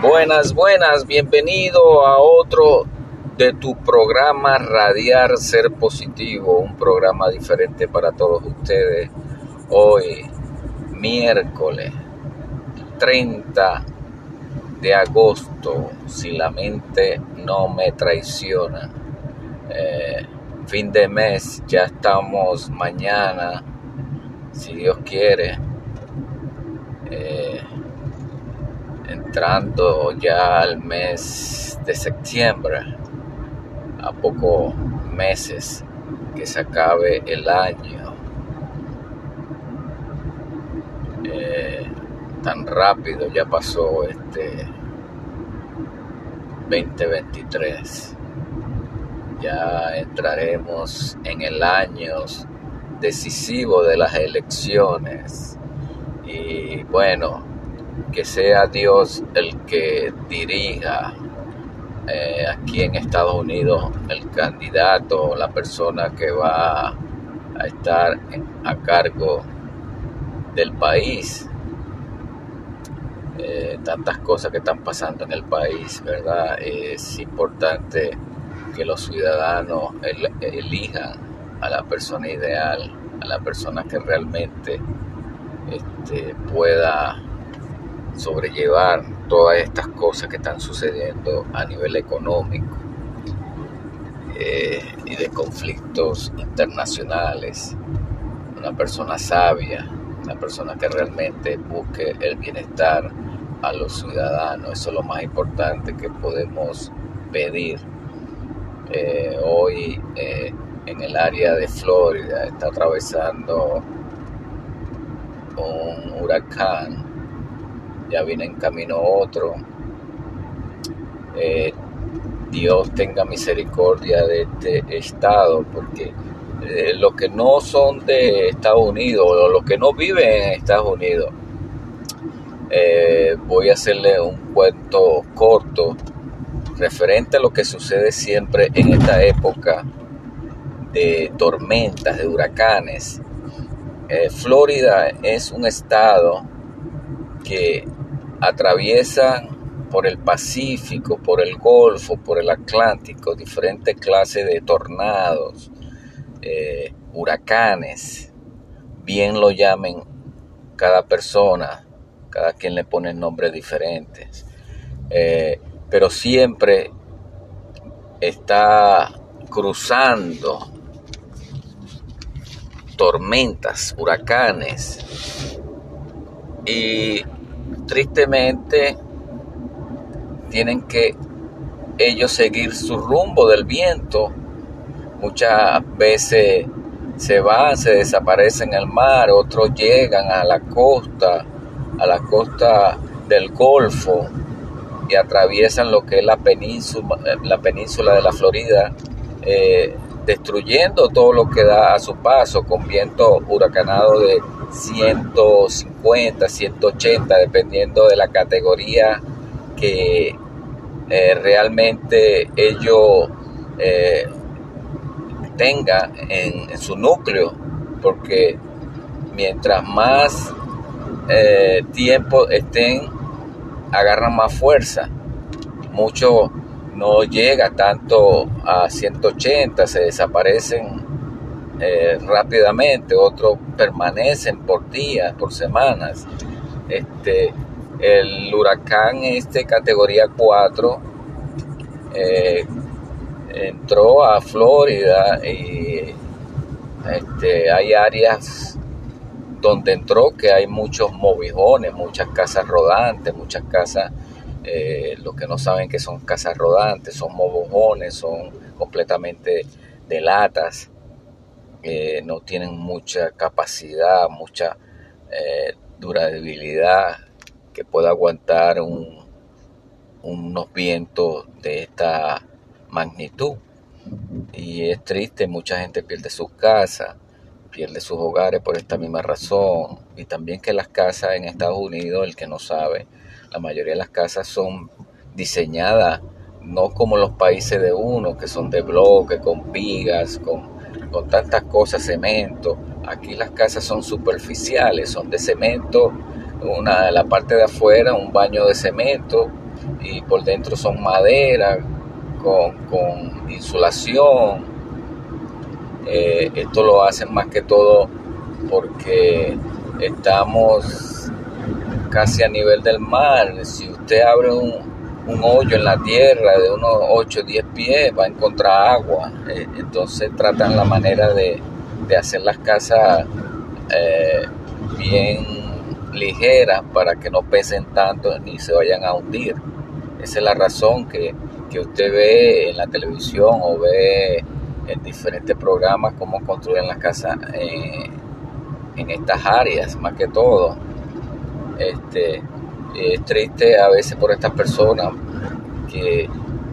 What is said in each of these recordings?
Buenas, buenas, bienvenido a otro de tu programa Radiar Ser Positivo, un programa diferente para todos ustedes. Hoy, miércoles 30 de agosto, si la mente no me traiciona. Eh, fin de mes, ya estamos mañana, si Dios quiere. Eh, entrando ya al mes de septiembre, a pocos meses que se acabe el año. Eh, tan rápido ya pasó este 2023. Ya entraremos en el año decisivo de las elecciones. Y bueno, que sea Dios el que dirija eh, aquí en Estados Unidos el candidato, la persona que va a estar a cargo del país. Eh, tantas cosas que están pasando en el país, ¿verdad? Es importante que los ciudadanos elijan a la persona ideal, a la persona que realmente este, pueda sobrellevar todas estas cosas que están sucediendo a nivel económico eh, y de conflictos internacionales. Una persona sabia, una persona que realmente busque el bienestar a los ciudadanos. Eso es lo más importante que podemos pedir. Eh, hoy eh, en el área de Florida está atravesando un huracán ya viene en camino otro. Eh, Dios tenga misericordia de este estado, porque eh, los que no son de Estados Unidos o los que no viven en Estados Unidos, eh, voy a hacerle un cuento corto referente a lo que sucede siempre en esta época de tormentas, de huracanes. Florida es un estado que atraviesan por el Pacífico, por el Golfo, por el Atlántico, diferentes clases de tornados, eh, huracanes, bien lo llamen cada persona, cada quien le pone nombres diferentes, eh, pero siempre está cruzando tormentas, huracanes, y tristemente tienen que ellos seguir su rumbo del viento. Muchas veces se van, se desaparecen en el mar, otros llegan a la costa, a la costa del Golfo y atraviesan lo que es la península, la península de la Florida, eh, destruyendo todo lo que da a su paso con viento huracanado de 150, 180, dependiendo de la categoría que eh, realmente ellos eh, tengan en, su núcleo, porque mientras más eh, tiempo estén, agarran más fuerza. Mucho no llega tanto a 180, se desaparecen eh, rápidamente, otros permanecen por días, por semanas. Este, el huracán este categoría 4 eh, entró a Florida y este, hay áreas donde entró que hay muchos movijones, muchas casas rodantes, muchas casas, eh, los que no saben que son casas rodantes, son movijones, son completamente de latas no tienen mucha capacidad, mucha eh, durabilidad que pueda aguantar unos vientos de esta magnitud. Y es triste, mucha gente pierde sus casas, pierde sus hogares por esta misma razón. Y también que las casas en Estados Unidos, el que no sabe, la mayoría de las casas son diseñadas no como los países de uno, que son de bloque, con vigas, con tantas cosas, cemento. Aquí las casas son superficiales, son de cemento, una, la parte de afuera un baño de cemento y por dentro son madera con, con insulación. Eh, esto lo hacen más que todo porque estamos casi a nivel del mar. Si usted abre un, hoyo en la tierra de unos 8 o 10 pies, va a encontrar agua. Eh, entonces tratan la manera de, hacer las casas eh, bien ligeras para que no pesen tanto ni se vayan a hundir. Esa es la razón que, usted ve en la televisión o ve en diferentes programas cómo construyen las casas eh, en estas áreas, más que todo. Este, es triste a veces por estas personas que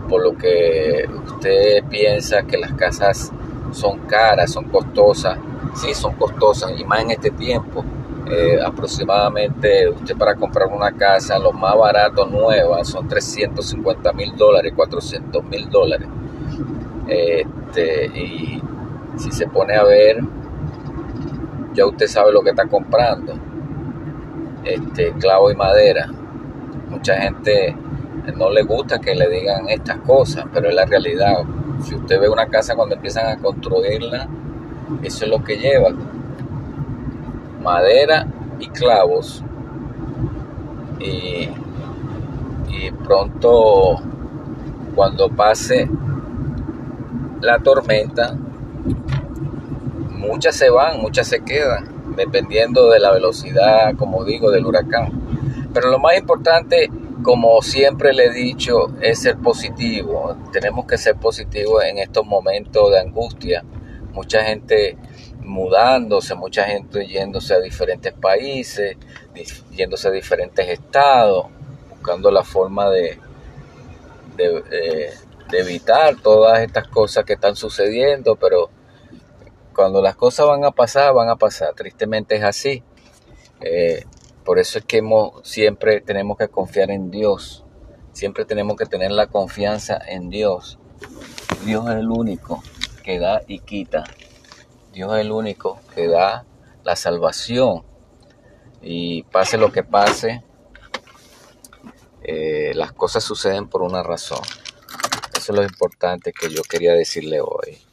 por lo que usted piensa que las casas son caras, son costosas, sí son costosas y más en este tiempo. Eh, aproximadamente usted para comprar una casa, lo más barato nueva son 350 mil dólares, 400 mil dólares. Este, y si se pone a ver, ya usted sabe lo que está comprando. Este, clavo y madera. Mucha gente no le gusta que le digan estas cosas, pero es la realidad. Si usted ve una casa cuando empiezan a construirla, eso es lo que lleva. Madera y clavos. Y, y pronto, cuando pase la tormenta, muchas se van, muchas se quedan, dependiendo de la velocidad, como digo, del huracán. Pero lo más importante, como siempre le he dicho, es ser positivo. Tenemos que ser positivos en estos momentos de angustia. Mucha gente mudándose, mucha gente yéndose a diferentes países, yéndose a diferentes estados, buscando la forma eh, de evitar todas estas cosas que están sucediendo, pero cuando las cosas van a pasar, van a pasar. Tristemente es así. Eh, por eso es que siempre tenemos que confiar en Dios. Siempre tenemos que tener la confianza en Dios. Dios es el único que da y quita. Dios es el único que da la salvación. Y pase lo que pase, eh, las cosas suceden por una razón. Eso es lo importante que yo quería decirle hoy.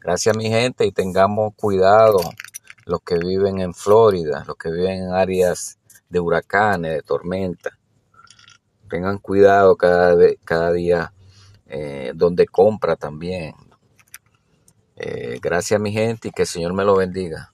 Gracias mi gente y tengamos cuidado los que viven en Florida, los que viven en áreas de huracanes, de tormenta. Tengan cuidado cada, cada día eh, donde compra también. Eh, gracias mi gente y que el Señor me lo bendiga.